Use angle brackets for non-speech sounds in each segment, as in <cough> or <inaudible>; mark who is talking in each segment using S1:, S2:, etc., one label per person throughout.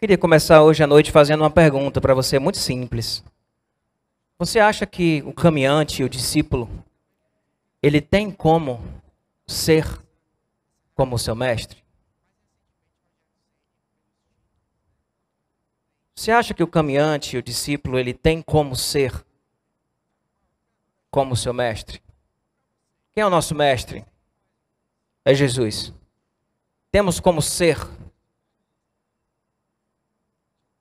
S1: Queria começar hoje à noite fazendo uma pergunta para você muito simples. Você acha que o caminhante, o discípulo, ele tem como ser como o seu mestre? Você acha que o caminhante, o discípulo, ele tem como ser como o seu mestre? Quem é o nosso mestre? É Jesus. Temos como ser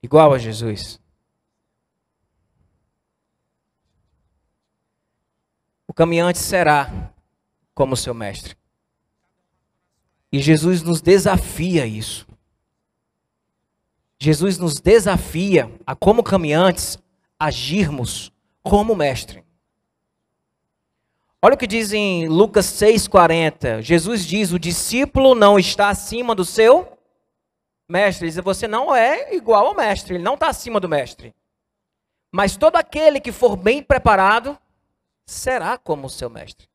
S1: igual a Jesus. O caminhante será como seu mestre. E Jesus nos desafia isso. Jesus nos desafia a, como caminhantes, agirmos como mestre. Olha o que diz em Lucas 6,40. Jesus diz: O discípulo não está acima do seu mestre. Ele diz: Você não é igual ao mestre, ele não está acima do mestre. Mas todo aquele que for bem preparado será como o seu mestre.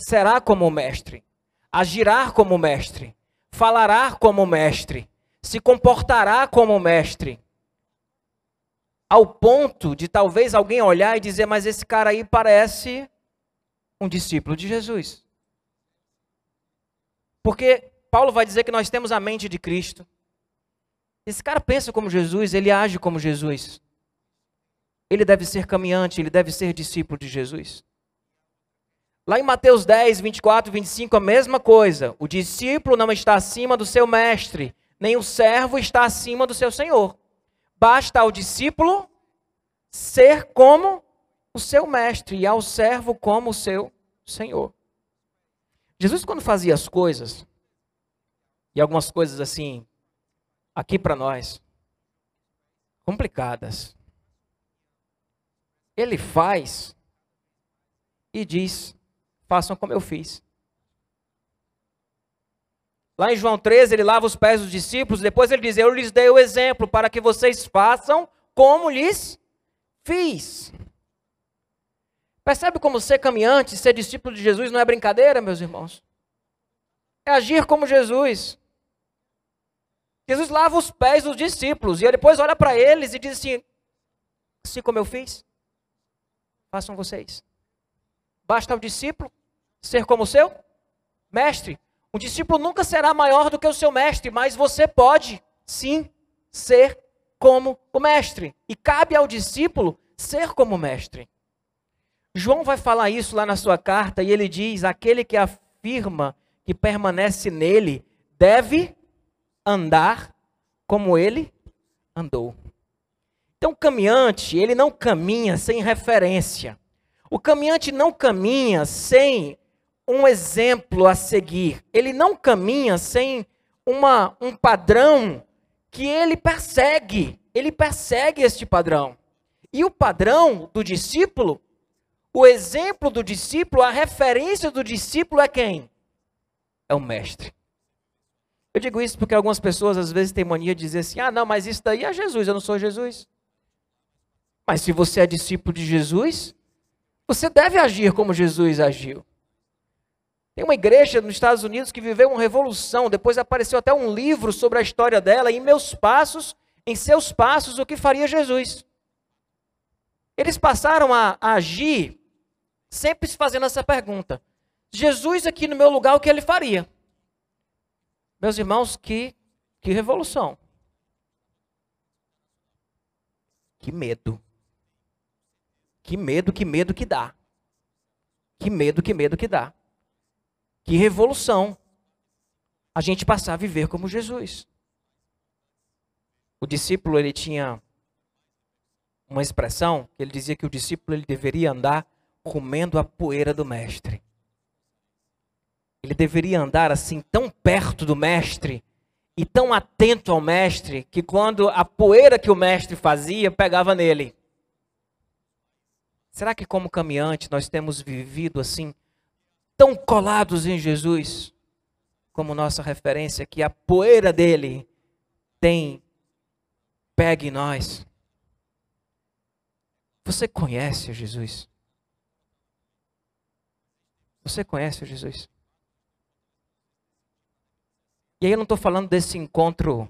S1: Será como o mestre. Agirá como o mestre. Falará como o mestre. Se comportará como o mestre. Ao ponto de talvez alguém olhar e dizer: Mas esse cara aí parece um discípulo de Jesus. Porque Paulo vai dizer que nós temos a mente de Cristo. Esse cara pensa como Jesus, ele age como Jesus. Ele deve ser caminhante, ele deve ser discípulo de Jesus. Lá em Mateus 10, 24 e 25, a mesma coisa. O discípulo não está acima do seu mestre, nem o servo está acima do seu senhor. Basta ao discípulo ser como o seu mestre e ao servo como o seu senhor. Jesus, quando fazia as coisas, e algumas coisas assim, aqui para nós, complicadas, ele faz e diz: façam como eu fiz. Lá em João 13, ele lava os pés dos discípulos, depois ele diz: Eu lhes dei o exemplo para que vocês façam como lhes fiz. Percebe como ser caminhante, ser discípulo de Jesus não é brincadeira, meus irmãos? É agir como Jesus. Jesus lava os pés dos discípulos e depois olha para eles e diz assim: Assim como eu fiz, façam vocês. Basta ao discípulo ser como o seu mestre. O discípulo nunca será maior do que o seu mestre, mas você pode sim ser como o mestre. E cabe ao discípulo ser como o mestre. João vai falar isso lá na sua carta e ele diz: aquele que afirma que permanece nele deve andar como ele andou. Então, o caminhante, ele não caminha sem referência. O caminhante não caminha sem um exemplo a seguir. Ele não caminha sem uma, um padrão que ele persegue. Ele persegue este padrão. E o padrão do discípulo, o exemplo do discípulo, a referência do discípulo é quem? É o mestre. Eu digo isso porque algumas pessoas às vezes têm mania de dizer assim: ah, não, mas isso daí é Jesus, eu não sou Jesus. Mas se você é discípulo de Jesus, você deve agir como Jesus agiu. Tem uma igreja nos Estados Unidos que viveu uma revolução, depois apareceu até um livro sobre a história dela, em meus passos, em seus passos, o que faria Jesus. Eles passaram a, a agir sempre se fazendo essa pergunta: Jesus aqui no meu lugar, o que ele faria? Meus irmãos, que, que revolução. Que medo. Que medo, que medo que dá. Que medo, que medo que dá. Que revolução. A gente passar a viver como Jesus. O discípulo, ele tinha uma expressão ele dizia que o discípulo ele deveria andar comendo a poeira do mestre. Ele deveria andar assim tão perto do mestre e tão atento ao mestre que quando a poeira que o mestre fazia pegava nele. Será que como caminhante nós temos vivido assim tão colados em Jesus como nossa referência que a poeira dele tem pega em nós? Você conhece Jesus? Você conhece Jesus? E aí eu não estou falando desse encontro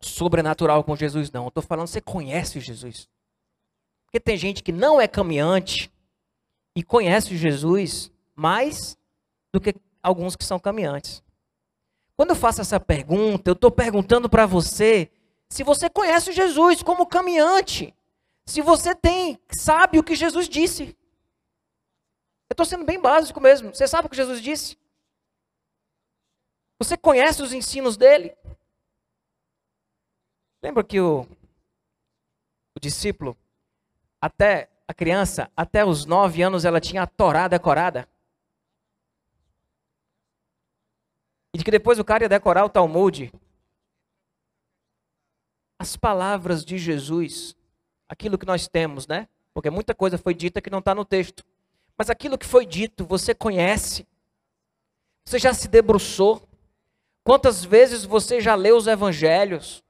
S1: sobrenatural com Jesus, não. Eu estou falando, você conhece Jesus. Porque tem gente que não é caminhante e conhece Jesus mais do que alguns que são caminhantes. Quando eu faço essa pergunta, eu estou perguntando para você se você conhece Jesus como caminhante, se você tem, sabe o que Jesus disse. Eu estou sendo bem básico mesmo. Você sabe o que Jesus disse? Você conhece os ensinos dele? Lembra que o, o discípulo, até a criança, até os nove anos, ela tinha a Torá decorada? E de que depois o cara ia decorar o Talmud. As palavras de Jesus, aquilo que nós temos, né? Porque muita coisa foi dita que não está no texto. Mas aquilo que foi dito, você conhece. Você já se debruçou. Quantas vezes você já leu os evangelhos?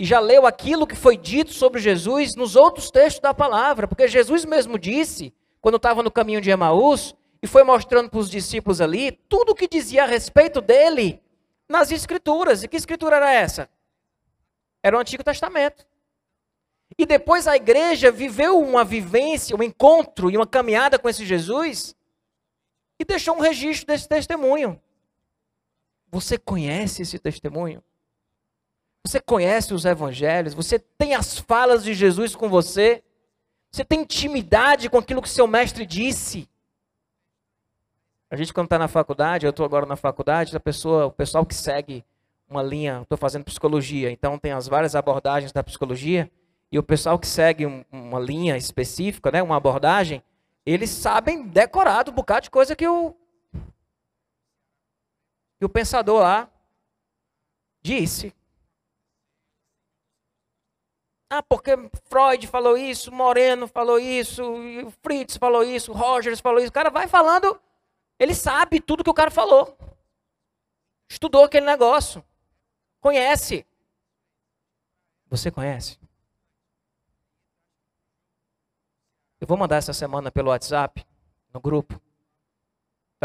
S1: E já leu aquilo que foi dito sobre Jesus nos outros textos da palavra? Porque Jesus mesmo disse, quando estava no caminho de Emaús, e foi mostrando para os discípulos ali tudo o que dizia a respeito dele nas Escrituras. E que Escritura era essa? Era o Antigo Testamento. E depois a igreja viveu uma vivência, um encontro e uma caminhada com esse Jesus e deixou um registro desse testemunho. Você conhece esse testemunho? Você conhece os evangelhos? Você tem as falas de Jesus com você? Você tem intimidade com aquilo que seu mestre disse? A gente quando está na faculdade, eu estou agora na faculdade, a pessoa, o pessoal que segue uma linha, estou fazendo psicologia, então tem as várias abordagens da psicologia, e o pessoal que segue um, uma linha específica, né, uma abordagem, eles sabem decorado um bocado de coisa que o, que o pensador lá disse. Ah, porque Freud falou isso, Moreno falou isso, Fritz falou isso, Rogers falou isso. O cara vai falando ele sabe tudo que o cara falou. Estudou aquele negócio. Conhece. Você conhece? Eu vou mandar essa semana pelo WhatsApp, no grupo.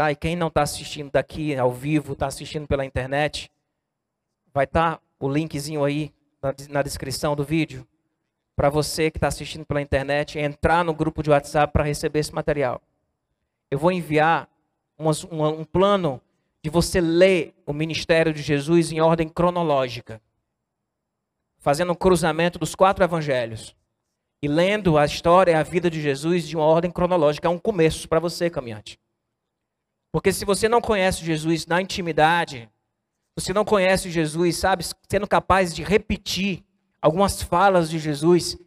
S1: Tá? E quem não está assistindo daqui ao vivo, está assistindo pela internet, vai estar tá o linkzinho aí na, na descrição do vídeo. Para você que está assistindo pela internet, entrar no grupo de WhatsApp para receber esse material. Eu vou enviar um, um plano de você ler o ministério de Jesus em ordem cronológica, fazendo um cruzamento dos quatro evangelhos e lendo a história e a vida de Jesus de uma ordem cronológica. É um começo para você, caminhante. Porque se você não conhece Jesus na intimidade, você não conhece Jesus, sabe, sendo capaz de repetir algumas falas de Jesus,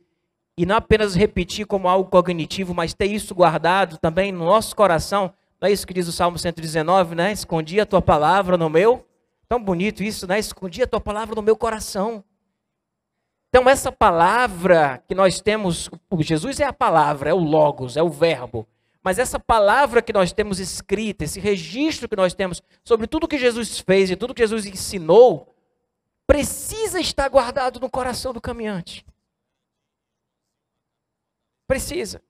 S1: e não apenas repetir como algo cognitivo, mas ter isso guardado também no nosso coração, não é isso que diz o Salmo 119, né? Escondi a tua palavra no meu. Tão bonito isso, né? Escondi a tua palavra no meu coração. Então, essa palavra que nós temos, Jesus é a palavra, é o Logos, é o Verbo. Mas essa palavra que nós temos escrita, esse registro que nós temos sobre tudo que Jesus fez e tudo que Jesus ensinou, precisa estar guardado no coração do caminhante. Precisa.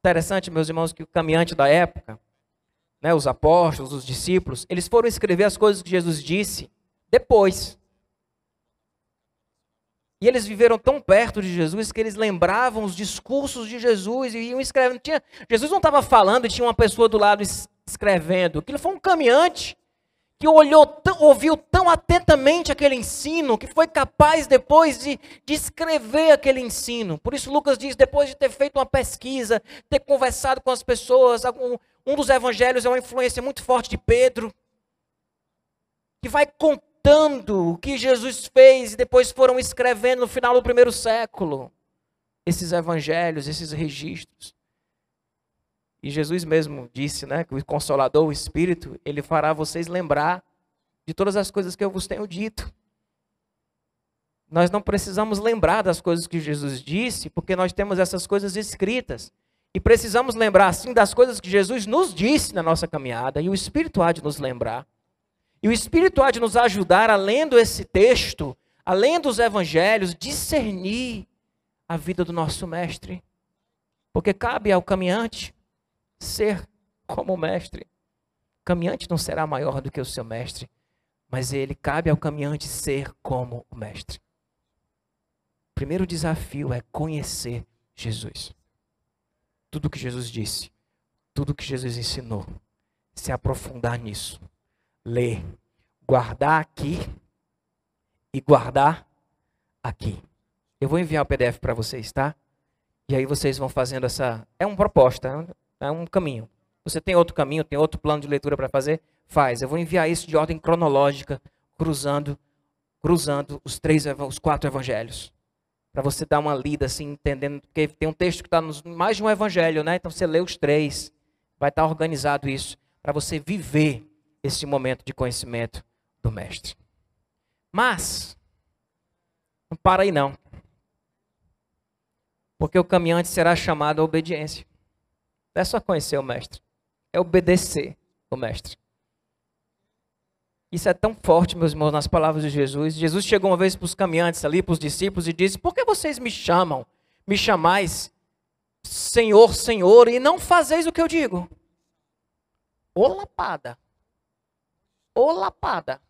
S1: Interessante, meus irmãos, que o caminhante da época, né, os apóstolos, os discípulos, eles foram escrever as coisas que Jesus disse depois. E eles viveram tão perto de Jesus que eles lembravam os discursos de Jesus e iam escrevendo. Tinha, Jesus não estava falando e tinha uma pessoa do lado escrevendo. Aquilo foi um caminhante que olhou, tão, ouviu tão atentamente aquele ensino, que foi capaz depois de, de escrever aquele ensino. Por isso, Lucas diz: depois de ter feito uma pesquisa, ter conversado com as pessoas, um, um dos evangelhos é uma influência muito forte de Pedro, que vai contando o que Jesus fez e depois foram escrevendo no final do primeiro século esses evangelhos, esses registros. E Jesus mesmo disse, né, que o Consolador, o Espírito, ele fará vocês lembrar de todas as coisas que eu vos tenho dito. Nós não precisamos lembrar das coisas que Jesus disse, porque nós temos essas coisas escritas. E precisamos lembrar, sim, das coisas que Jesus nos disse na nossa caminhada, e o Espírito há de nos lembrar. E o Espírito há de nos ajudar, além esse texto, além dos evangelhos, discernir a vida do nosso Mestre. Porque cabe ao caminhante ser como o mestre. O caminhante não será maior do que o seu mestre, mas ele cabe ao caminhante ser como o mestre. O primeiro desafio é conhecer Jesus. Tudo que Jesus disse, tudo que Jesus ensinou, se aprofundar nisso, ler, guardar aqui e guardar aqui. Eu vou enviar o PDF para vocês, tá? E aí vocês vão fazendo essa. É uma proposta, é um caminho. Você tem outro caminho, tem outro plano de leitura para fazer? Faz. Eu vou enviar isso de ordem cronológica, cruzando, cruzando os três, os quatro evangelhos, para você dar uma lida assim, entendendo, porque tem um texto que está nos mais de um evangelho, né? Então você lê os três, vai estar tá organizado isso para você viver esse momento de conhecimento do mestre. Mas não para aí não. Porque o caminhante será chamado à obediência. Não é só conhecer o mestre, é obedecer o mestre. Isso é tão forte, meus irmãos, nas palavras de Jesus. Jesus chegou uma vez para os caminhantes ali, para os discípulos, e disse: Por que vocês me chamam, me chamais Senhor, Senhor, e não fazeis o que eu digo? Ô lapada. Ô lapada.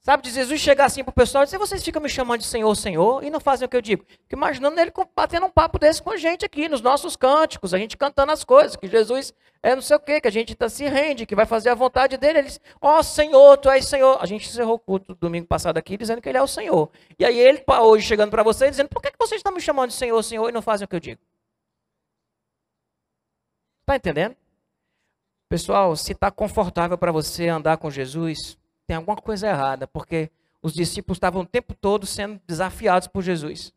S1: Sabe, de Jesus chegar assim para o pessoal e dizer, vocês ficam me chamando de Senhor, Senhor, e não fazem o que eu digo. Fico imaginando ele batendo um papo desse com a gente aqui, nos nossos cânticos, a gente cantando as coisas, que Jesus é não sei o quê, que a gente tá, se rende, que vai fazer a vontade dele. Ele diz, ó oh, Senhor, Tu és Senhor. A gente encerrou o culto domingo passado aqui dizendo que Ele é o Senhor. E aí ele, hoje, chegando para você, dizendo, por que, que vocês estão me chamando de Senhor, Senhor, e não fazem o que eu digo? Está entendendo? Pessoal, se está confortável para você andar com Jesus, tem alguma coisa errada, porque os discípulos estavam o tempo todo sendo desafiados por Jesus.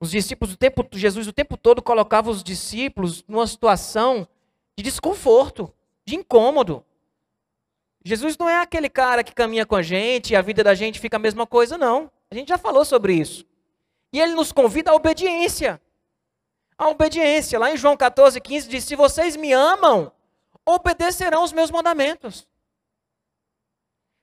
S1: Os discípulos, o tempo, Jesus o tempo todo colocava os discípulos numa situação de desconforto, de incômodo. Jesus não é aquele cara que caminha com a gente e a vida da gente fica a mesma coisa, não. A gente já falou sobre isso. E ele nos convida à obediência. A obediência. Lá em João 14, 15 diz: Se vocês me amam, obedecerão os meus mandamentos.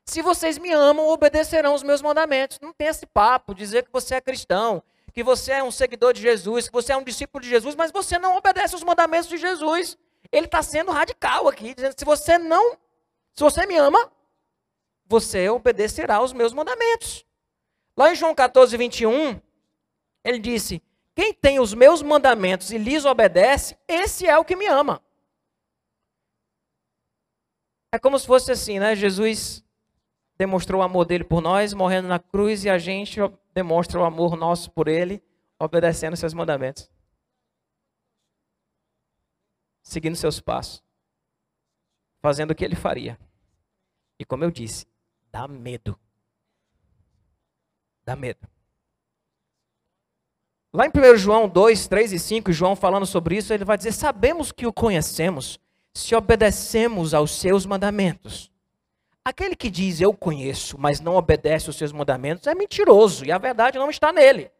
S1: Se vocês me amam, obedecerão os meus mandamentos. Não tem esse papo, dizer que você é cristão, que você é um seguidor de Jesus, que você é um discípulo de Jesus, mas você não obedece os mandamentos de Jesus. Ele está sendo radical aqui, dizendo: se você não, se você me ama, você obedecerá os meus mandamentos. Lá em João 14, 21, ele disse: Quem tem os meus mandamentos e lhes obedece, esse é o que me ama. É como se fosse assim, né? Jesus demonstrou o amor dele por nós, morrendo na cruz, e a gente demonstra o amor nosso por ele, obedecendo seus mandamentos. Seguindo seus passos. Fazendo o que ele faria. E como eu disse, dá medo. Dá medo. Lá em 1 João 2, 3 e 5, João falando sobre isso, ele vai dizer: Sabemos que o conhecemos se obedecemos aos seus mandamentos. Aquele que diz eu conheço, mas não obedece os seus mandamentos, é mentiroso e a verdade não está nele.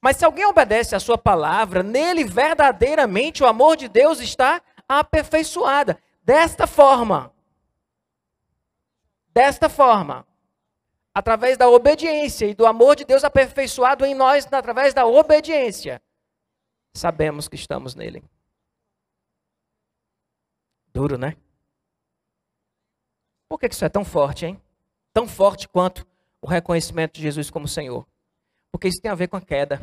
S1: Mas se alguém obedece a sua palavra, nele verdadeiramente o amor de Deus está aperfeiçoada. Desta forma, desta forma, através da obediência e do amor de Deus aperfeiçoado em nós, através da obediência, sabemos que estamos nele. Duro, né? Por que isso é tão forte, hein? Tão forte quanto o reconhecimento de Jesus como Senhor. Porque isso tem a ver com a queda.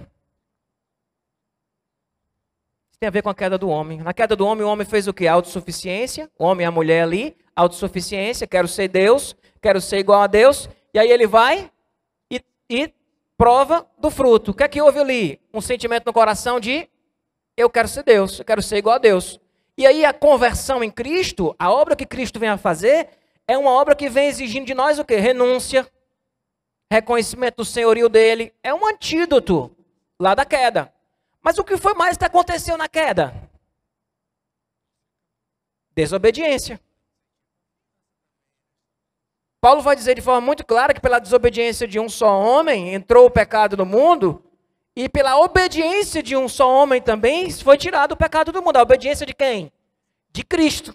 S1: Isso tem a ver com a queda do homem. Na queda do homem, o homem fez o que? Autossuficiência. O homem e a mulher ali, autossuficiência. Quero ser Deus, quero ser igual a Deus. E aí ele vai e, e prova do fruto. O que é que houve ali? Um sentimento no coração de eu quero ser Deus, eu quero ser igual a Deus. E aí a conversão em Cristo, a obra que Cristo vem a fazer, é uma obra que vem exigindo de nós o quê? Renúncia, reconhecimento do senhorio dele. É um antídoto lá da queda. Mas o que foi mais que aconteceu na queda? Desobediência. Paulo vai dizer de forma muito clara que pela desobediência de um só homem entrou o pecado no mundo, e pela obediência de um só homem também foi tirado o pecado do mundo. A obediência de quem? De Cristo.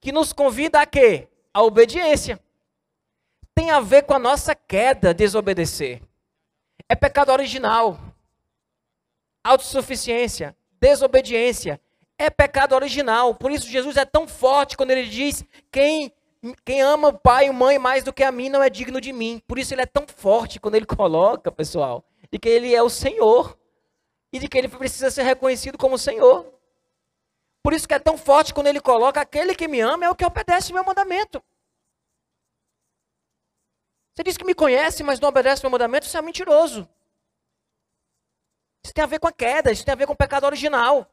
S1: Que nos convida a quê? a obediência. Tem a ver com a nossa queda, desobedecer. É pecado original. Autossuficiência, desobediência, é pecado original. Por isso Jesus é tão forte quando ele diz: quem, quem ama o pai e mãe mais do que a mim não é digno de mim. Por isso ele é tão forte quando ele <laughs> coloca, pessoal, de que ele é o Senhor e de que ele precisa ser reconhecido como Senhor. Por isso que é tão forte quando ele coloca: aquele que me ama é o que obedece meu mandamento. Você diz que me conhece, mas não obedece meu mandamento, isso é mentiroso. Isso tem a ver com a queda, isso tem a ver com o pecado original.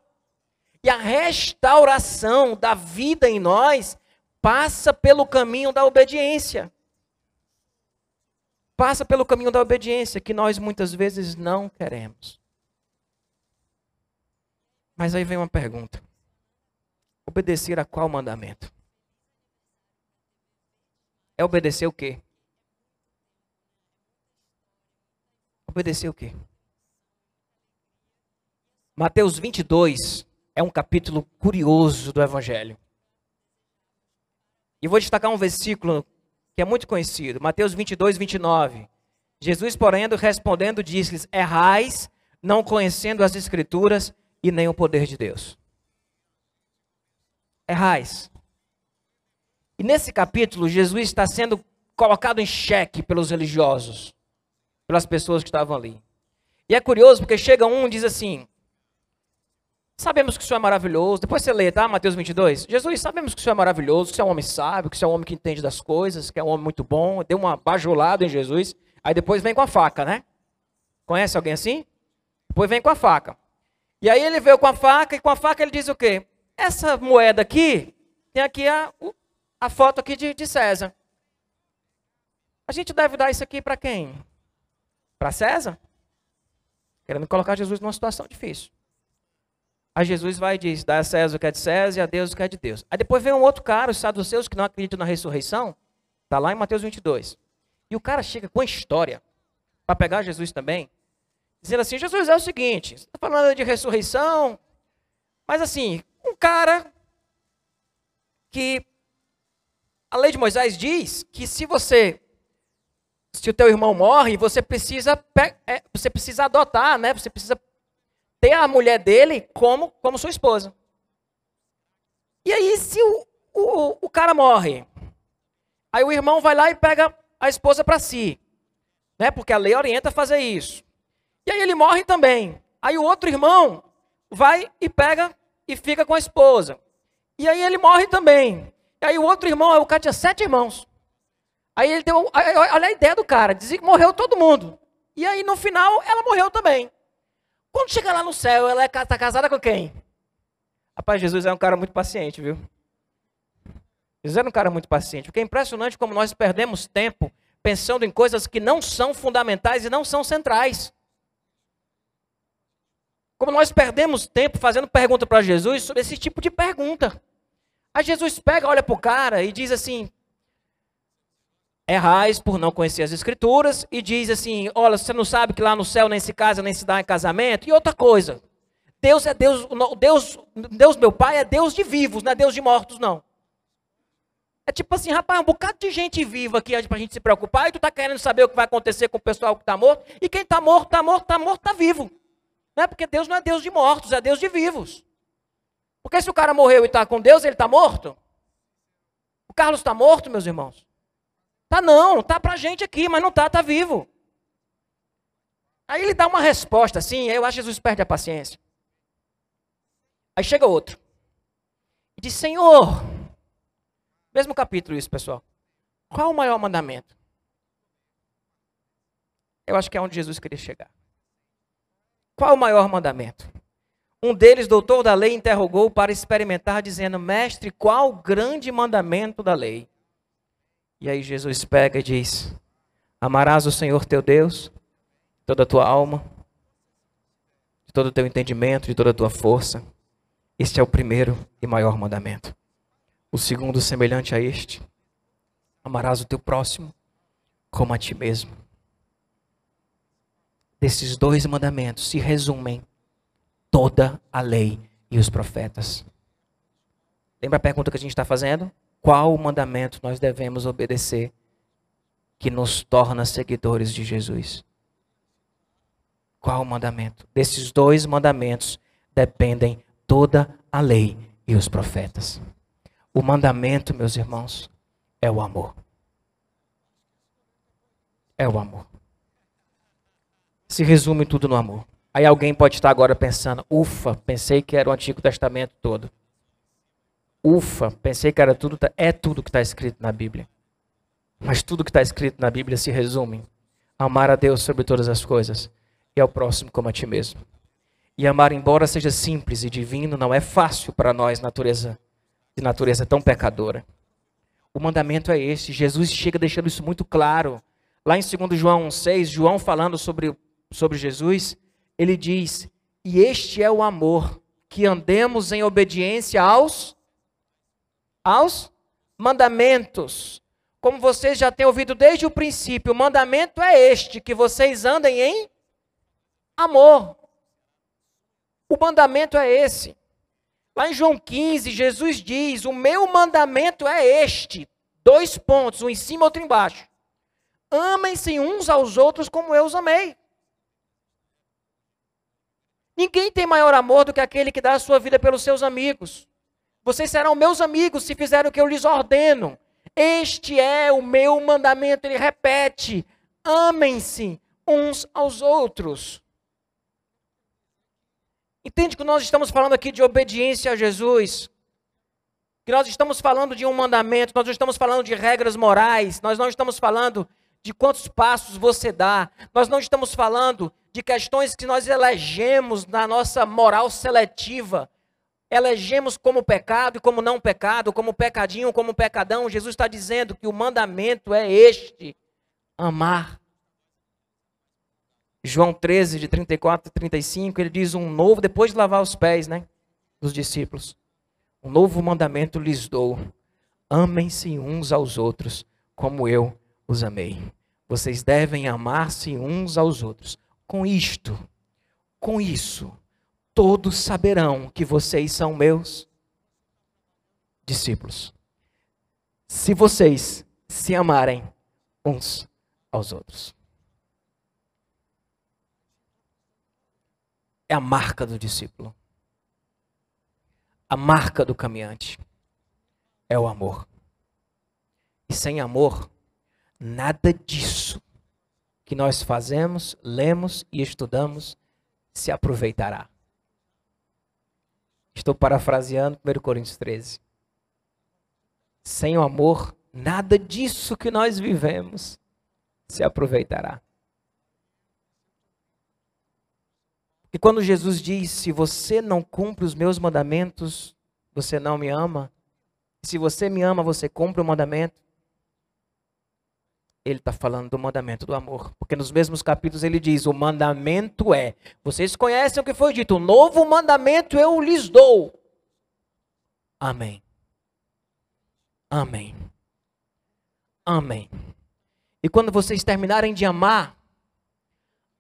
S1: E a restauração da vida em nós passa pelo caminho da obediência. Passa pelo caminho da obediência, que nós muitas vezes não queremos. Mas aí vem uma pergunta: obedecer a qual mandamento? É obedecer o quê? Obedecer o quê? Mateus 22 é um capítulo curioso do Evangelho. E vou destacar um versículo que é muito conhecido, Mateus 22, 29. Jesus, porém, respondendo, disse-lhes: Errais, não conhecendo as Escrituras e nem o poder de Deus. Errais. E nesse capítulo, Jesus está sendo colocado em xeque pelos religiosos, pelas pessoas que estavam ali. E é curioso porque chega um e diz assim: Sabemos que o Senhor é maravilhoso. Depois você lê, tá? Mateus 22. Jesus, sabemos que o Senhor é maravilhoso, que o Senhor é um homem sábio, que o Senhor é um homem que entende das coisas, que é um homem muito bom. Deu uma bajulada em Jesus. Aí depois vem com a faca, né? Conhece alguém assim? Depois vem com a faca. E aí ele veio com a faca e com a faca ele diz o quê? Essa moeda aqui, tem aqui a, a foto aqui de, de César. A gente deve dar isso aqui para quem? Para César? Querendo colocar Jesus numa situação difícil. Aí Jesus vai e diz: dá a César o que é de César e a Deus o que é de Deus. Aí depois vem um outro cara, os saduceus, que não acreditam na ressurreição. Está lá em Mateus 22. E o cara chega com a história, para pegar Jesus também, dizendo assim: Jesus é o seguinte, você está falando de ressurreição, mas assim, um cara que a lei de Moisés diz que se você se o teu irmão morre, você precisa é, você precisa adotar, né? Você precisa ter a mulher dele como, como sua esposa. E aí, se o, o, o cara morre, aí o irmão vai lá e pega a esposa para si, né? Porque a lei orienta a fazer isso. E aí ele morre também. Aí o outro irmão vai e pega e fica com a esposa. E aí ele morre também. E aí o outro irmão, o cara tinha sete irmãos. Aí ele deu, olha a ideia do cara, dizia que morreu todo mundo. E aí no final ela morreu também. Quando chega lá no céu, ela está é, casada com quem? Rapaz, Jesus é um cara muito paciente, viu? Jesus era um cara muito paciente. Porque é impressionante como nós perdemos tempo pensando em coisas que não são fundamentais e não são centrais. Como nós perdemos tempo fazendo pergunta para Jesus sobre esse tipo de pergunta. Aí Jesus pega, olha para o cara e diz assim: errais por não conhecer as escrituras e diz assim: olha, você não sabe que lá no céu nem se casa nem se dá em casamento? E outra coisa, Deus é Deus, Deus, Deus meu pai é Deus de vivos, não é Deus de mortos, não. É tipo assim, rapaz, um bocado de gente viva aqui para a gente se preocupar e tu está querendo saber o que vai acontecer com o pessoal que está morto. E quem está morto, está morto, está morto, está vivo. Não é porque Deus não é Deus de mortos, é Deus de vivos. Porque se o cara morreu e está com Deus, ele está morto? O Carlos está morto, meus irmãos? Tá não, tá pra gente aqui, mas não tá, tá vivo. Aí ele dá uma resposta assim, aí eu acho que Jesus perde a paciência. Aí chega outro. E diz, Senhor, mesmo capítulo isso, pessoal. Qual o maior mandamento? Eu acho que é onde Jesus queria chegar. Qual o maior mandamento? Um deles, doutor da lei, interrogou para experimentar, dizendo: Mestre, qual o grande mandamento da lei? E aí Jesus pega e diz: Amarás o Senhor teu Deus, toda a tua alma, de todo o teu entendimento, de toda a tua força. Este é o primeiro e maior mandamento. O segundo, semelhante a este: Amarás o teu próximo como a ti mesmo. Desses dois mandamentos se resumem toda a lei e os profetas. Lembra a pergunta que a gente está fazendo? Qual mandamento nós devemos obedecer que nos torna seguidores de Jesus? Qual mandamento? Desses dois mandamentos dependem toda a lei e os profetas. O mandamento, meus irmãos, é o amor. É o amor. Se resume tudo no amor. Aí alguém pode estar agora pensando: ufa, pensei que era o Antigo Testamento todo. Ufa, pensei que era tudo. É tudo que está escrito na Bíblia. Mas tudo que está escrito na Bíblia se resume: amar a Deus sobre todas as coisas e ao próximo como a ti mesmo. E amar, embora seja simples e divino, não é fácil para nós, natureza de natureza tão pecadora. O mandamento é esse. Jesus chega deixando isso muito claro. Lá em 2 João 6, João falando sobre, sobre Jesus, ele diz: E este é o amor, que andemos em obediência aos, aos mandamentos. Como vocês já têm ouvido desde o princípio, o mandamento é este: que vocês andem em amor. O mandamento é esse. Lá em João 15, Jesus diz: O meu mandamento é este. Dois pontos, um em cima, outro embaixo. Amem-se uns aos outros como eu os amei. Ninguém tem maior amor do que aquele que dá a sua vida pelos seus amigos. Vocês serão meus amigos se fizerem o que eu lhes ordeno. Este é o meu mandamento. Ele repete: amem-se uns aos outros. Entende que nós estamos falando aqui de obediência a Jesus? Que nós estamos falando de um mandamento, nós não estamos falando de regras morais, nós não estamos falando de quantos passos você dá. Nós não estamos falando de questões que nós elegemos na nossa moral seletiva. Elegemos como pecado e como não pecado, como pecadinho, como pecadão. Jesus está dizendo que o mandamento é este: amar. João 13, de 34 e 35, ele diz um novo, depois de lavar os pés, né? Dos discípulos. Um novo mandamento lhes dou: amem-se uns aos outros, como eu os amei. Vocês devem amar-se uns aos outros. Com isto, com isso, todos saberão que vocês são meus discípulos. Se vocês se amarem uns aos outros. É a marca do discípulo. A marca do caminhante é o amor. E sem amor, nada disso que nós fazemos, lemos e estudamos se aproveitará. Estou parafraseando 1 Coríntios 13. Sem o amor, nada disso que nós vivemos se aproveitará. E quando Jesus diz: Se você não cumpre os meus mandamentos, você não me ama. Se você me ama, você cumpre o mandamento ele está falando do mandamento do amor. Porque nos mesmos capítulos ele diz: o mandamento é. Vocês conhecem o que foi dito: o novo mandamento eu lhes dou. Amém. Amém. Amém. E quando vocês terminarem de amar,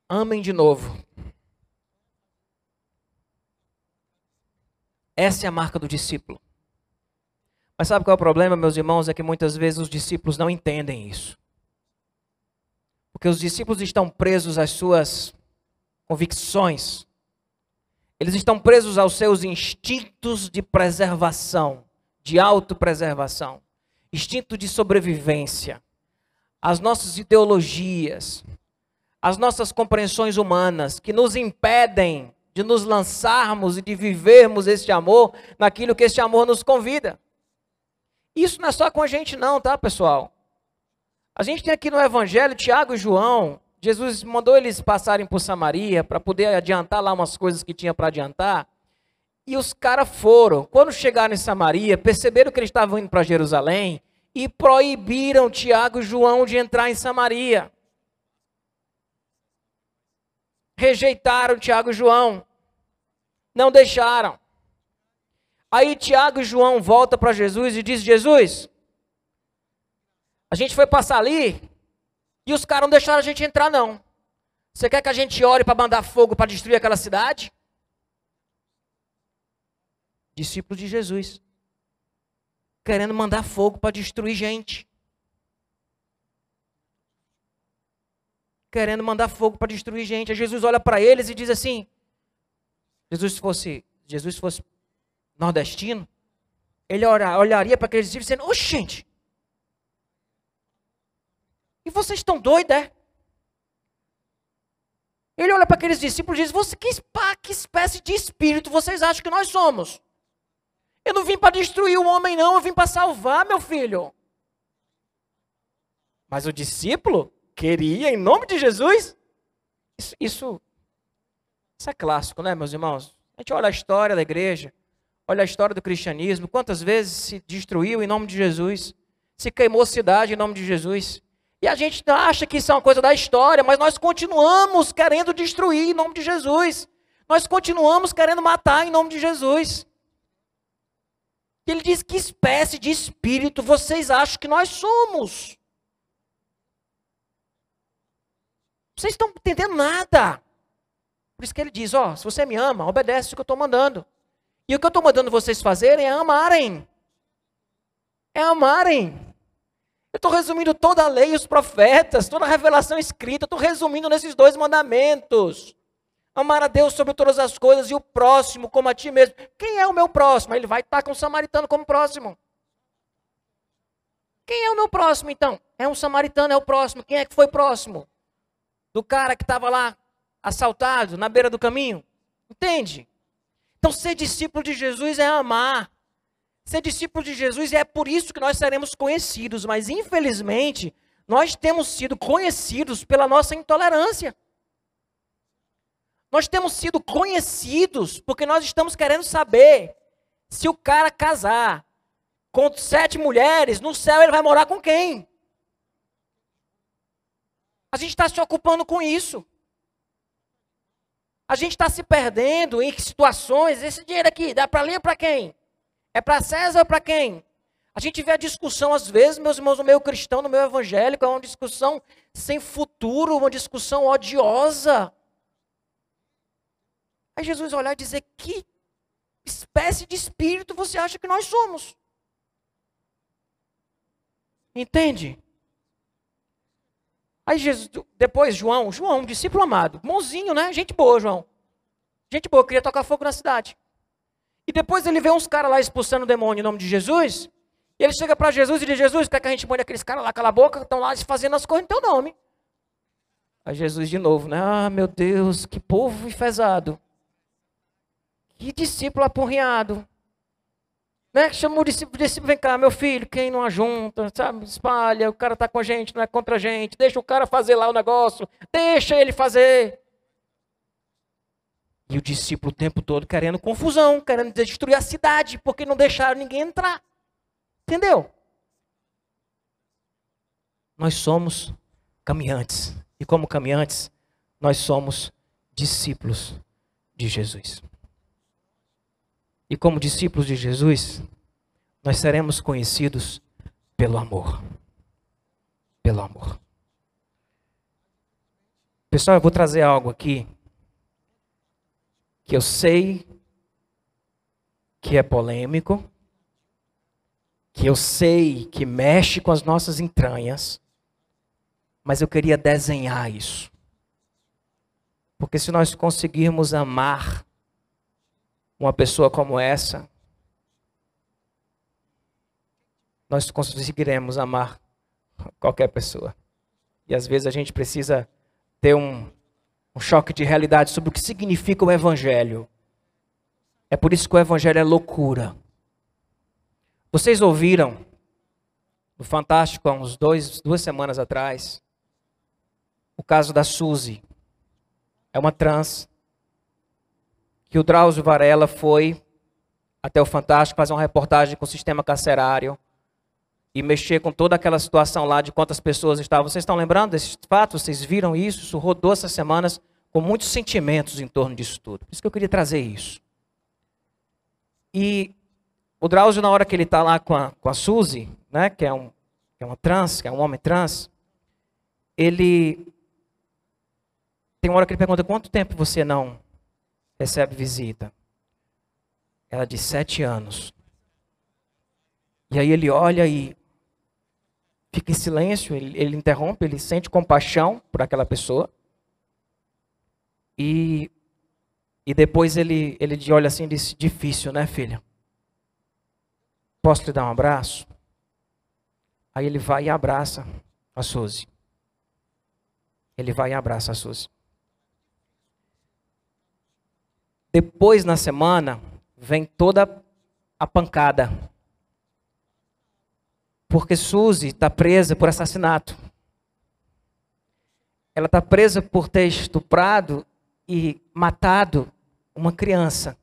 S1: amem de novo. Essa é a marca do discípulo. Mas sabe qual é o problema, meus irmãos? É que muitas vezes os discípulos não entendem isso. Porque os discípulos estão presos às suas convicções. Eles estão presos aos seus instintos de preservação, de autopreservação, instinto de sobrevivência, as nossas ideologias, as nossas compreensões humanas que nos impedem de nos lançarmos e de vivermos este amor naquilo que este amor nos convida. Isso não é só com a gente não, tá, pessoal? A gente tem aqui no Evangelho Tiago e João. Jesus mandou eles passarem por Samaria para poder adiantar lá umas coisas que tinha para adiantar. E os caras foram. Quando chegaram em Samaria, perceberam que eles estavam indo para Jerusalém e proibiram Tiago e João de entrar em Samaria. Rejeitaram Tiago e João. Não deixaram. Aí Tiago e João voltam para Jesus e diz: Jesus, a gente foi passar ali e os caras não deixaram a gente entrar, não. Você quer que a gente ore para mandar fogo para destruir aquela cidade? Discípulo de Jesus. Querendo mandar fogo para destruir gente. Querendo mandar fogo para destruir gente. Aí Jesus olha para eles e diz assim: Jesus fosse, Jesus fosse nordestino, ele olharia para aqueles discípulos dizendo: Ô, gente, vocês estão doidos, é? Ele olha para aqueles discípulos e diz: Você, que, que espécie de espírito vocês acham que nós somos? Eu não vim para destruir o homem, não, eu vim para salvar, meu filho. Mas o discípulo queria, em nome de Jesus. Isso, isso, isso é clássico, né, meus irmãos? A gente olha a história da igreja, olha a história do cristianismo, quantas vezes se destruiu em nome de Jesus, se queimou cidade em nome de Jesus. E a gente acha que isso é uma coisa da história, mas nós continuamos querendo destruir em nome de Jesus. Nós continuamos querendo matar em nome de Jesus. Ele diz: Que espécie de espírito vocês acham que nós somos? Vocês estão entendendo nada. Por isso que ele diz: Ó, se você me ama, obedece o que eu estou mandando. E o que eu estou mandando vocês fazerem é amarem. É amarem. Eu estou resumindo toda a lei e os profetas, toda a revelação escrita, estou resumindo nesses dois mandamentos. Amar a Deus sobre todas as coisas e o próximo como a ti mesmo. Quem é o meu próximo? Ele vai estar com o samaritano como próximo. Quem é o meu próximo então? É um samaritano, é o próximo. Quem é que foi próximo? Do cara que estava lá assaltado na beira do caminho? Entende? Então, ser discípulo de Jesus é amar. Ser discípulo de Jesus é por isso que nós seremos conhecidos, mas infelizmente nós temos sido conhecidos pela nossa intolerância. Nós temos sido conhecidos porque nós estamos querendo saber se o cara casar com sete mulheres, no céu ele vai morar com quem? A gente está se ocupando com isso. A gente está se perdendo em situações. Esse dinheiro aqui dá para ou para quem? É para César ou para quem? A gente vê a discussão, às vezes, meus irmãos, no meio cristão, no meio evangélico, é uma discussão sem futuro, uma discussão odiosa. Aí Jesus olhar e dizer: que espécie de espírito você acha que nós somos? Entende? Aí Jesus, depois João, João, discípulo amado, bonzinho, né? Gente boa, João. Gente boa, queria tocar fogo na cidade. E depois ele vê uns caras lá expulsando o demônio em nome de Jesus. E ele chega para Jesus e diz: Jesus, quer que a gente mande aqueles caras lá, cala a boca, estão lá fazendo as coisas em teu nome. Aí Jesus de novo, né? Ah, meu Deus, que povo enfesado. Que discípulo apurriado. Né? Chamou o discípulo, discípulo, vem cá, meu filho, quem não ajunta, sabe? Espalha, o cara está com a gente, não é contra a gente. Deixa o cara fazer lá o negócio. Deixa ele fazer. E o discípulo o tempo todo querendo confusão, querendo destruir a cidade, porque não deixaram ninguém entrar. Entendeu? Nós somos caminhantes. E como caminhantes, nós somos discípulos de Jesus. E como discípulos de Jesus, nós seremos conhecidos pelo amor. Pelo amor. Pessoal, eu vou trazer algo aqui que eu sei que é polêmico, que eu sei que mexe com as nossas entranhas, mas eu queria desenhar isso. Porque se nós conseguirmos amar uma pessoa como essa, nós conseguiremos amar qualquer pessoa. E às vezes a gente precisa ter um, um choque de realidade sobre o que significa o Evangelho. É por isso que o Evangelho é loucura. Vocês ouviram no Fantástico há uns dois, duas semanas atrás o caso da Suzy. É uma trans que o Drauzio Varela foi até o Fantástico fazer uma reportagem com o sistema carcerário e mexer com toda aquela situação lá de quantas pessoas estavam. Vocês estão lembrando desse fato? Vocês viram isso? Isso rodou essas semanas com muitos sentimentos em torno disso tudo. Por isso que eu queria trazer isso. E o Drauzio, na hora que ele está lá com a, com a Suzy, né, que, é um, que é uma trans, que é um homem trans, ele. Tem uma hora que ele pergunta: quanto tempo você não recebe visita? Ela diz: sete anos. E aí ele olha e fica em silêncio, ele, ele interrompe, ele sente compaixão por aquela pessoa. E, e depois ele, ele olha assim e diz: Difícil, né, filha? Posso te dar um abraço? Aí ele vai e abraça a Suzy. Ele vai e abraça a Suzy. Depois, na semana, vem toda a pancada. Porque Suzy está presa por assassinato. Ela está presa por ter estuprado e matado uma criança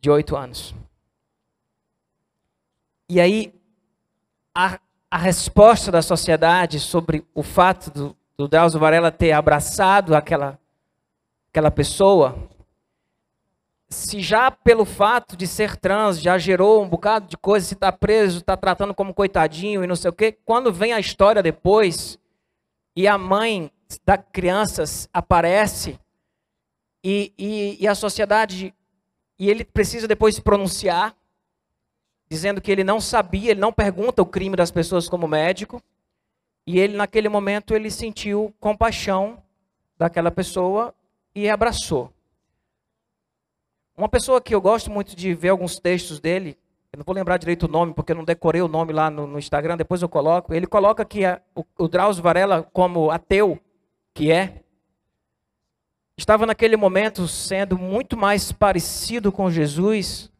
S1: de oito anos. E aí, a, a resposta da sociedade sobre o fato do, do Drauzio Varela ter abraçado aquela, aquela pessoa, se já pelo fato de ser trans já gerou um bocado de coisa, se está preso, está tratando como coitadinho e não sei o quê, quando vem a história depois e a mãe da criança aparece e, e, e a sociedade, e ele precisa depois se pronunciar, dizendo que ele não sabia, ele não pergunta o crime das pessoas como médico, e ele naquele momento ele sentiu compaixão daquela pessoa e abraçou. Uma pessoa que eu gosto muito de ver alguns textos dele, eu não vou lembrar direito o nome, porque eu não decorei o nome lá no, no Instagram, depois eu coloco. Ele coloca que a, o, o Drauzio Varela, como ateu que é, estava naquele momento sendo muito mais parecido com Jesus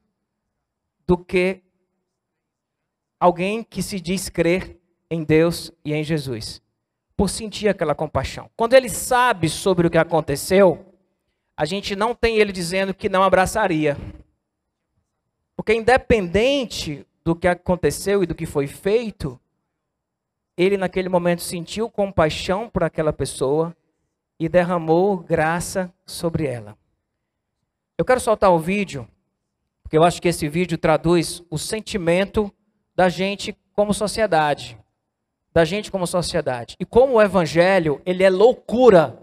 S1: do que alguém que se diz crer em Deus e em Jesus, por sentir aquela compaixão. Quando ele sabe sobre o que aconteceu, a gente não tem ele dizendo que não abraçaria. Porque independente do que aconteceu e do que foi feito, ele naquele momento sentiu compaixão por aquela pessoa e derramou graça sobre ela. Eu quero soltar o vídeo, porque eu acho que esse vídeo traduz o sentimento da gente como sociedade. Da gente como sociedade. E como o evangelho, ele é loucura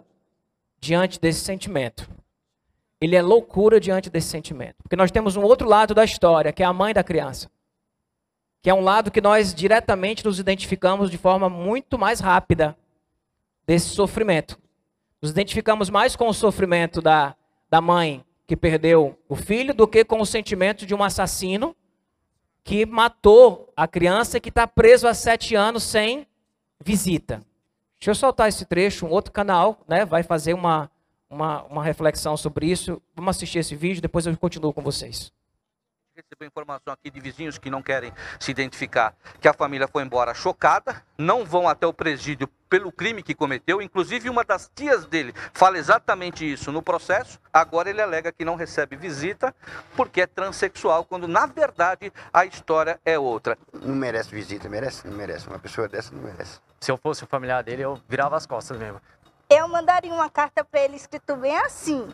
S1: diante desse sentimento ele é loucura diante desse sentimento. Porque nós temos um outro lado da história, que é a mãe da criança. Que é um lado que nós diretamente nos identificamos de forma muito mais rápida desse sofrimento. Nos identificamos mais com o sofrimento da, da mãe que perdeu o filho do que com o sentimento de um assassino que matou a criança que está preso há sete anos sem visita. Deixa eu soltar esse trecho, um outro canal né, vai fazer uma, uma, uma reflexão sobre isso. Vamos assistir esse vídeo, depois eu continuo com vocês.
S2: Recebeu informação aqui de vizinhos que não querem se identificar, que a família foi embora chocada, não vão até o presídio pelo crime que cometeu. Inclusive, uma das tias dele fala exatamente isso no processo. Agora ele alega que não recebe visita porque é transexual, quando na verdade a história é outra.
S3: Não merece visita, merece? Não merece. Uma pessoa dessa não merece.
S4: Se eu fosse o familiar dele, eu virava as costas mesmo
S5: eu mandaria uma carta para ele escrito bem assim,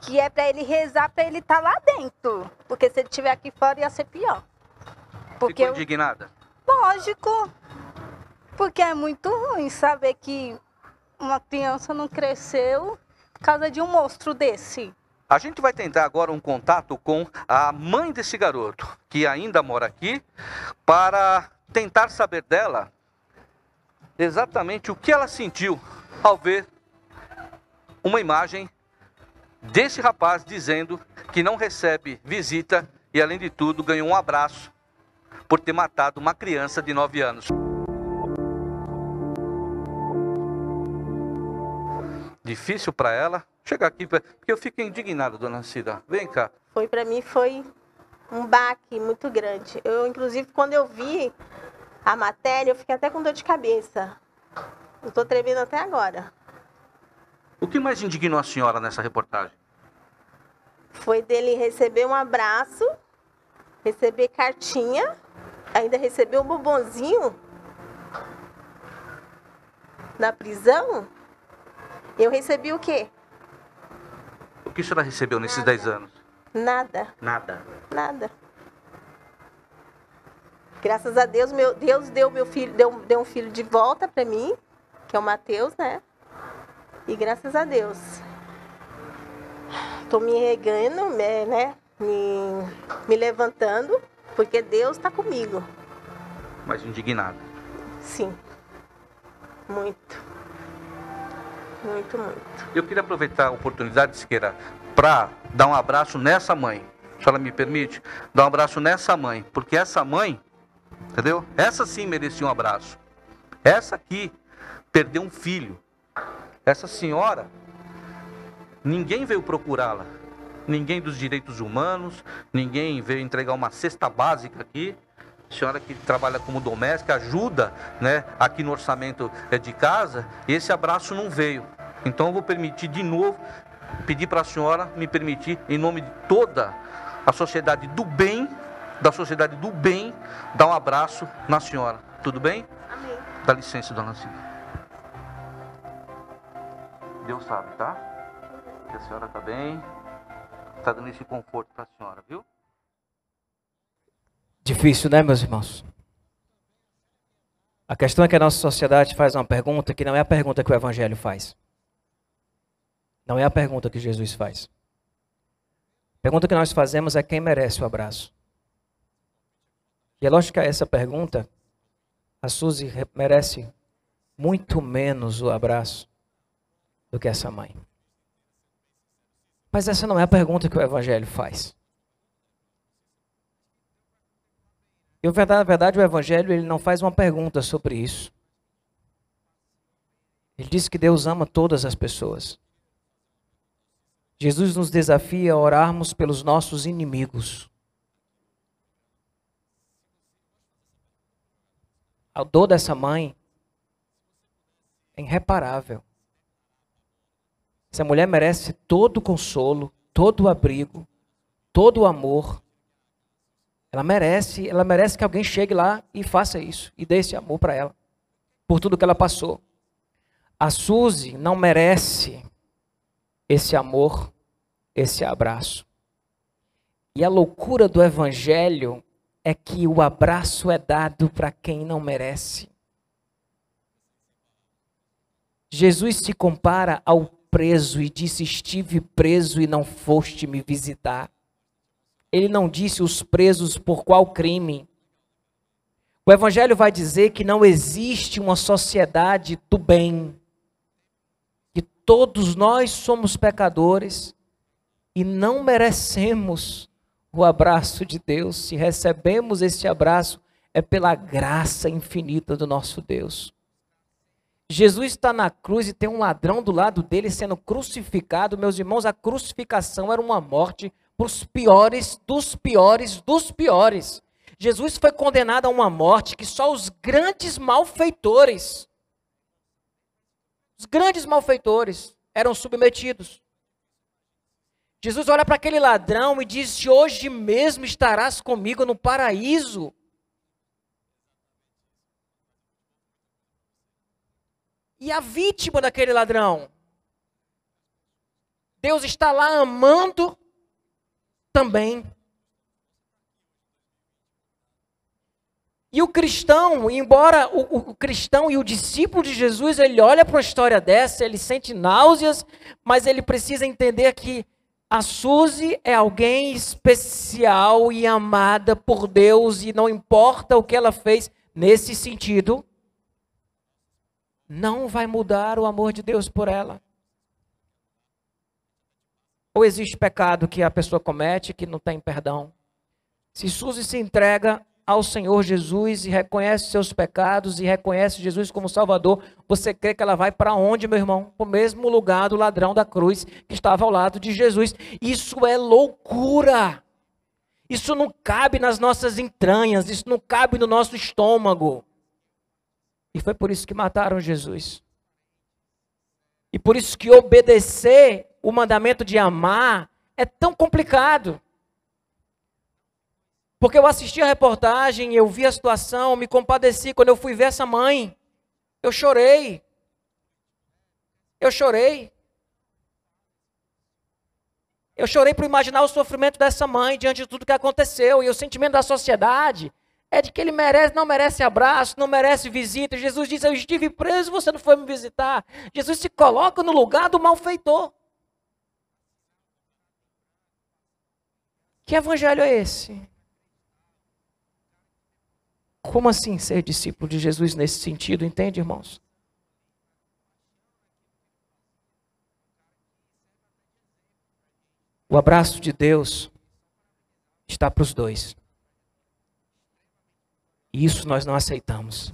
S5: que é para ele rezar para ele estar tá lá dentro, porque se ele estiver aqui fora ia ser pior.
S2: Porque Ficou indignada?
S5: Eu... Lógico, porque é muito ruim saber que uma criança não cresceu por causa de um monstro desse.
S2: A gente vai tentar agora um contato com a mãe desse garoto, que ainda mora aqui, para tentar saber dela exatamente o que ela sentiu ao ver uma imagem desse rapaz dizendo que não recebe visita e, além de tudo, ganhou um abraço por ter matado uma criança de 9 anos. Difícil para ela chegar aqui, porque eu fico indignado, dona Cida. Vem cá.
S5: Foi para mim foi um baque muito grande. Eu, inclusive, quando eu vi a matéria, eu fiquei até com dor de cabeça. Eu tô tremendo até agora.
S2: O que mais indignou a senhora nessa reportagem?
S5: Foi dele receber um abraço, receber cartinha, ainda receber um bombonzinho na prisão. Eu recebi o quê?
S2: O que a senhora recebeu nesses 10 anos?
S5: Nada.
S2: Nada.
S5: Nada. Graças a Deus, meu Deus deu meu filho, deu, deu um filho de volta para mim, que é o Mateus, né? E graças a Deus. Estou me regando, né? Me, me levantando, porque Deus está comigo.
S2: Mas indignada?
S5: Sim. Muito. Muito, muito.
S2: Eu queria aproveitar a oportunidade, Siqueira, para dar um abraço nessa mãe. senhora me permite? Dar um abraço nessa mãe, porque essa mãe, entendeu? Essa sim merecia um abraço. Essa aqui perdeu um filho. Essa senhora, ninguém veio procurá-la. Ninguém dos direitos humanos, ninguém veio entregar uma cesta básica aqui. Senhora que trabalha como doméstica, ajuda né, aqui no orçamento é, de casa, e esse abraço não veio. Então eu vou permitir de novo, pedir para a senhora me permitir, em nome de toda a sociedade do bem, da sociedade do bem, dar um abraço na senhora. Tudo bem?
S5: Amém.
S2: Dá licença, dona Cida. Deus sabe, tá? Que a senhora está bem. Está dando esse conforto para a senhora, viu?
S1: Difícil, né, meus irmãos? A questão é que a nossa sociedade faz uma pergunta que não é a pergunta que o Evangelho faz. Não é a pergunta que Jesus faz. A pergunta que nós fazemos é quem merece o abraço. E é lógico que essa pergunta, a Suzy merece muito menos o abraço do que essa mãe. Mas essa não é a pergunta que o Evangelho faz. E na verdade o Evangelho ele não faz uma pergunta sobre isso. Ele diz que Deus ama todas as pessoas. Jesus nos desafia a orarmos pelos nossos inimigos. A dor dessa mãe é irreparável. Essa mulher merece todo o consolo, todo o abrigo, todo o amor. Ela merece, ela merece que alguém chegue lá e faça isso e dê esse amor para ela, por tudo que ela passou. A Suzy não merece esse amor, esse abraço. E a loucura do evangelho é que o abraço é dado para quem não merece. Jesus se compara ao preso e disse: Estive preso e não foste me visitar. Ele não disse os presos por qual crime. O Evangelho vai dizer que não existe uma sociedade do bem, que todos nós somos pecadores e não merecemos o abraço de Deus. Se recebemos esse abraço, é pela graça infinita do nosso Deus. Jesus está na cruz e tem um ladrão do lado dele sendo crucificado. Meus irmãos, a crucificação era uma morte para os piores dos piores dos piores. Jesus foi condenado a uma morte que só os grandes malfeitores, os grandes malfeitores, eram submetidos. Jesus olha para aquele ladrão e diz: Hoje mesmo estarás comigo no paraíso. E a vítima daquele ladrão? Deus está lá amando também. E o cristão, embora o, o, cristão e o discípulo de Jesus, ele olha para uma história dessa, ele sente náuseas, mas ele precisa entender que a Suzy é alguém especial e amada por Deus, e não importa o que ela fez nesse sentido, não vai mudar o amor de Deus por ela. Ou existe pecado que a pessoa comete que não tem perdão? Se Suzy se entrega ao Senhor Jesus e reconhece seus pecados e reconhece Jesus como Salvador, você crê que ela vai para onde, meu irmão? Para o mesmo lugar do ladrão da cruz que estava ao lado de Jesus. Isso é loucura. Isso não cabe nas nossas entranhas, isso não cabe no nosso estômago. E foi por isso que mataram Jesus. E por isso que obedecer o mandamento de amar é tão complicado. Porque eu assisti a reportagem, eu vi a situação, me compadeci. Quando eu fui ver essa mãe, eu chorei. Eu chorei. Eu chorei por imaginar o sofrimento dessa mãe diante de tudo que aconteceu. E o sentimento da sociedade é de que ele merece, não merece abraço, não merece visita. Jesus diz: Eu estive preso, você não foi me visitar. Jesus se coloca no lugar do malfeitor. Que evangelho é esse? Como assim ser discípulo de Jesus nesse sentido, entende, irmãos? O abraço de Deus está para os dois. Isso nós não aceitamos.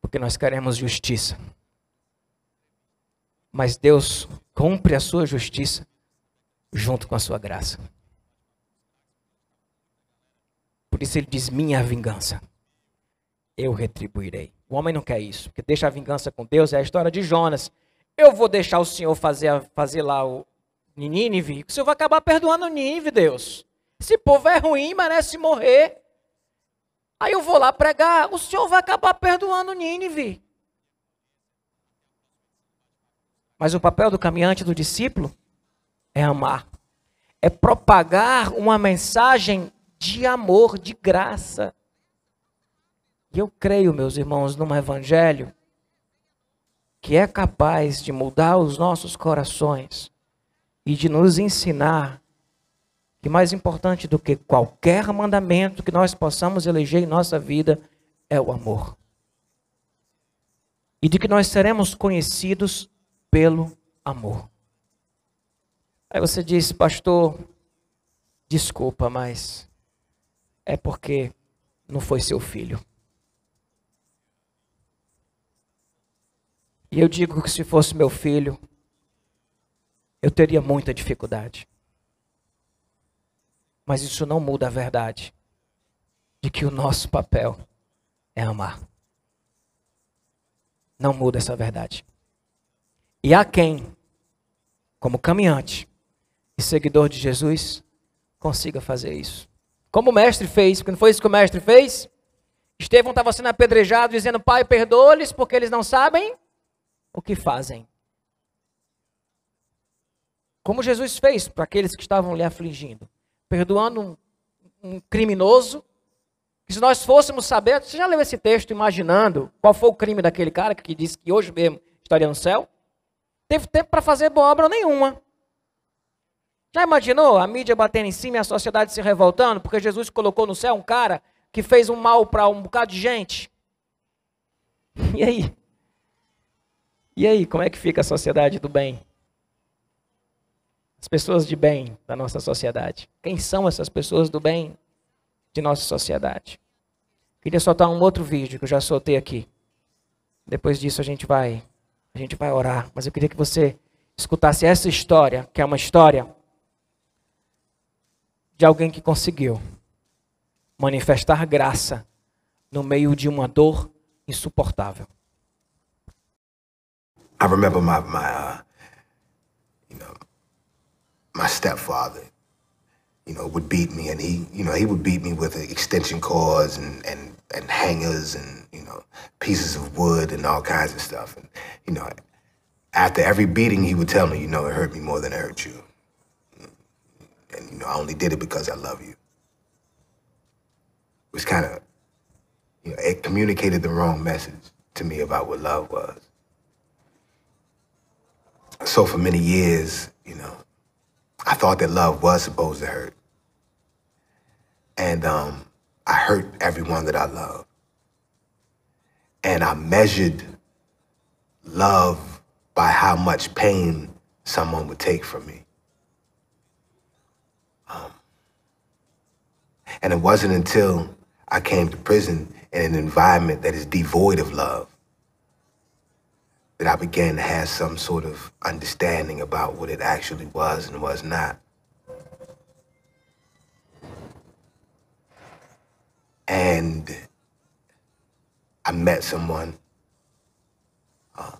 S1: Porque nós queremos justiça. Mas Deus cumpre a sua justiça junto com a sua graça. Por isso ele diz: Minha vingança, eu retribuirei. O homem não quer isso, porque deixa a vingança com Deus. É a história de Jonas. Eu vou deixar o Senhor fazer, fazer lá o Nínive. O Senhor vai acabar perdoando Nínive, Deus. Esse povo é ruim, merece morrer. Aí eu vou lá pregar. O Senhor vai acabar perdoando Nínive. Mas o papel do caminhante, do discípulo, é amar. É propagar uma mensagem de amor, de graça. E eu creio, meus irmãos, num evangelho que é capaz de mudar os nossos corações e de nos ensinar que mais importante do que qualquer mandamento que nós possamos eleger em nossa vida é o amor. E de que nós seremos conhecidos pelo amor. Aí você diz, pastor, desculpa, mas é porque não foi seu filho. E eu digo que se fosse meu filho, eu teria muita dificuldade. Mas isso não muda a verdade de que o nosso papel é amar. Não muda essa verdade. E há quem, como caminhante e seguidor de Jesus, consiga fazer isso. Como o mestre fez, porque não foi isso que o mestre fez? Estevão estava sendo apedrejado, dizendo: Pai, perdoa-lhes, porque eles não sabem o que fazem. Como Jesus fez para aqueles que estavam lhe afligindo, perdoando um, um criminoso. Que se nós fôssemos saber, você já leu esse texto imaginando qual foi o crime daquele cara que disse que hoje mesmo estaria no céu? Teve tempo para fazer boa obra nenhuma. Já imaginou a mídia batendo em cima e a sociedade se revoltando porque Jesus colocou no céu um cara que fez um mal para um bocado de gente? <laughs> E aí? E aí, como é que fica a sociedade do bem? As pessoas de bem da nossa sociedade. Quem são essas pessoas do bem de nossa sociedade? Queria soltar um outro vídeo que eu já soltei aqui. Depois disso a gente vai a gente vai orar, mas eu queria que você escutasse essa história, que é uma história de alguém que conseguiu manifestar graça no meio de uma dor insuportável.
S6: I remember my my uh, my stepfather, you know, would beat me, and he, you know, he would beat me with extension cords and and and hangers and you know pieces of wood and all kinds of stuff. And you know, after every beating, he would tell me, you know, it hurt me more than it hurt you, and you know, I only did it because I love you. It was kind of, you know, it communicated the wrong message to me about what love was. So for many years, you know, I thought that love was supposed to hurt. And um, I hurt everyone that I love. And I measured love by how much pain someone would take from me. Um, and it wasn't until I came to prison in an environment that is devoid of love that I began to have some sort of understanding about what it actually was and was not. And I met someone, uh,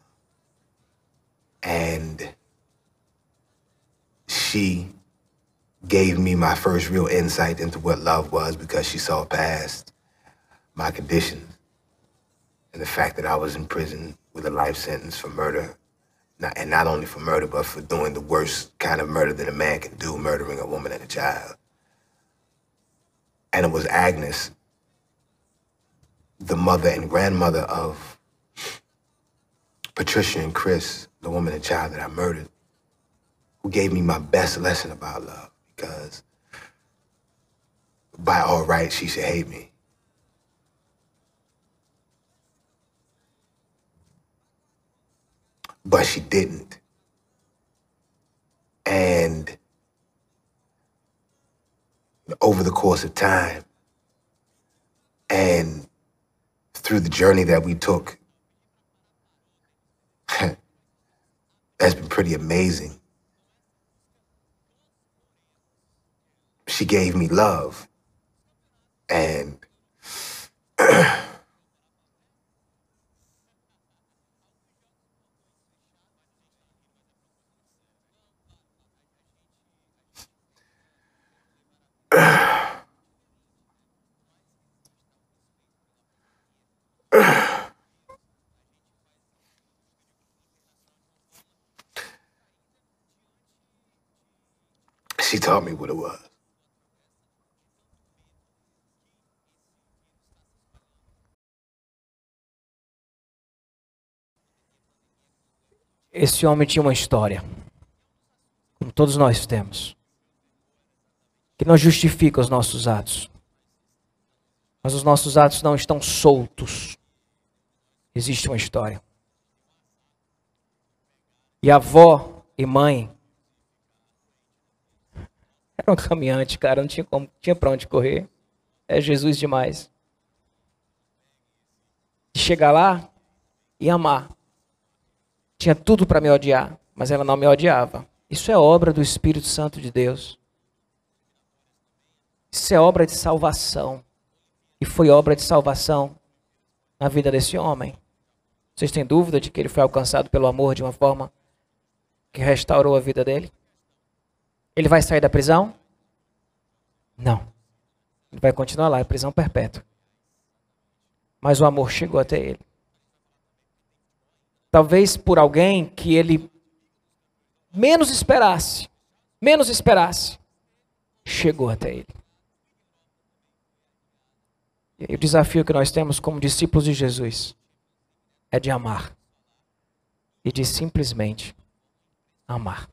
S6: and she gave me my first real insight into what love was because she saw past my conditions and the fact that I was in prison with a life sentence for murder. Not, and not only for murder, but for doing the worst kind of murder that a man can do, murdering a woman and a child. And it was Agnes, the mother and grandmother of Patricia and Chris, the woman and child that I murdered, who gave me my best lesson about love because by all rights, she should hate me. But she didn't. And over the course of time and through the journey that we took. <laughs> That's been pretty amazing. She gave me love. And me what it was.
S1: Esse homem tinha uma história, como todos nós temos, que não justifica os nossos atos. Mas os nossos atos não estão soltos. Existe uma história. E avó e mãe era um caminhante, cara, não tinha como, tinha para onde correr. É Jesus demais. De chegar lá e amar. Tinha tudo para me odiar, mas ela não me odiava. Isso é obra do Espírito Santo de Deus. Isso é obra de salvação. E foi obra de salvação na vida desse homem. Vocês têm dúvida de que ele foi alcançado pelo amor de uma forma que restaurou a vida dele? Ele vai sair da prisão? Não. Ele vai continuar lá, é prisão perpétua. Mas o amor chegou até ele. Talvez por alguém que ele menos esperasse, menos esperasse, chegou até ele. E o desafio que nós temos como discípulos de Jesus é de amar e de simplesmente amar.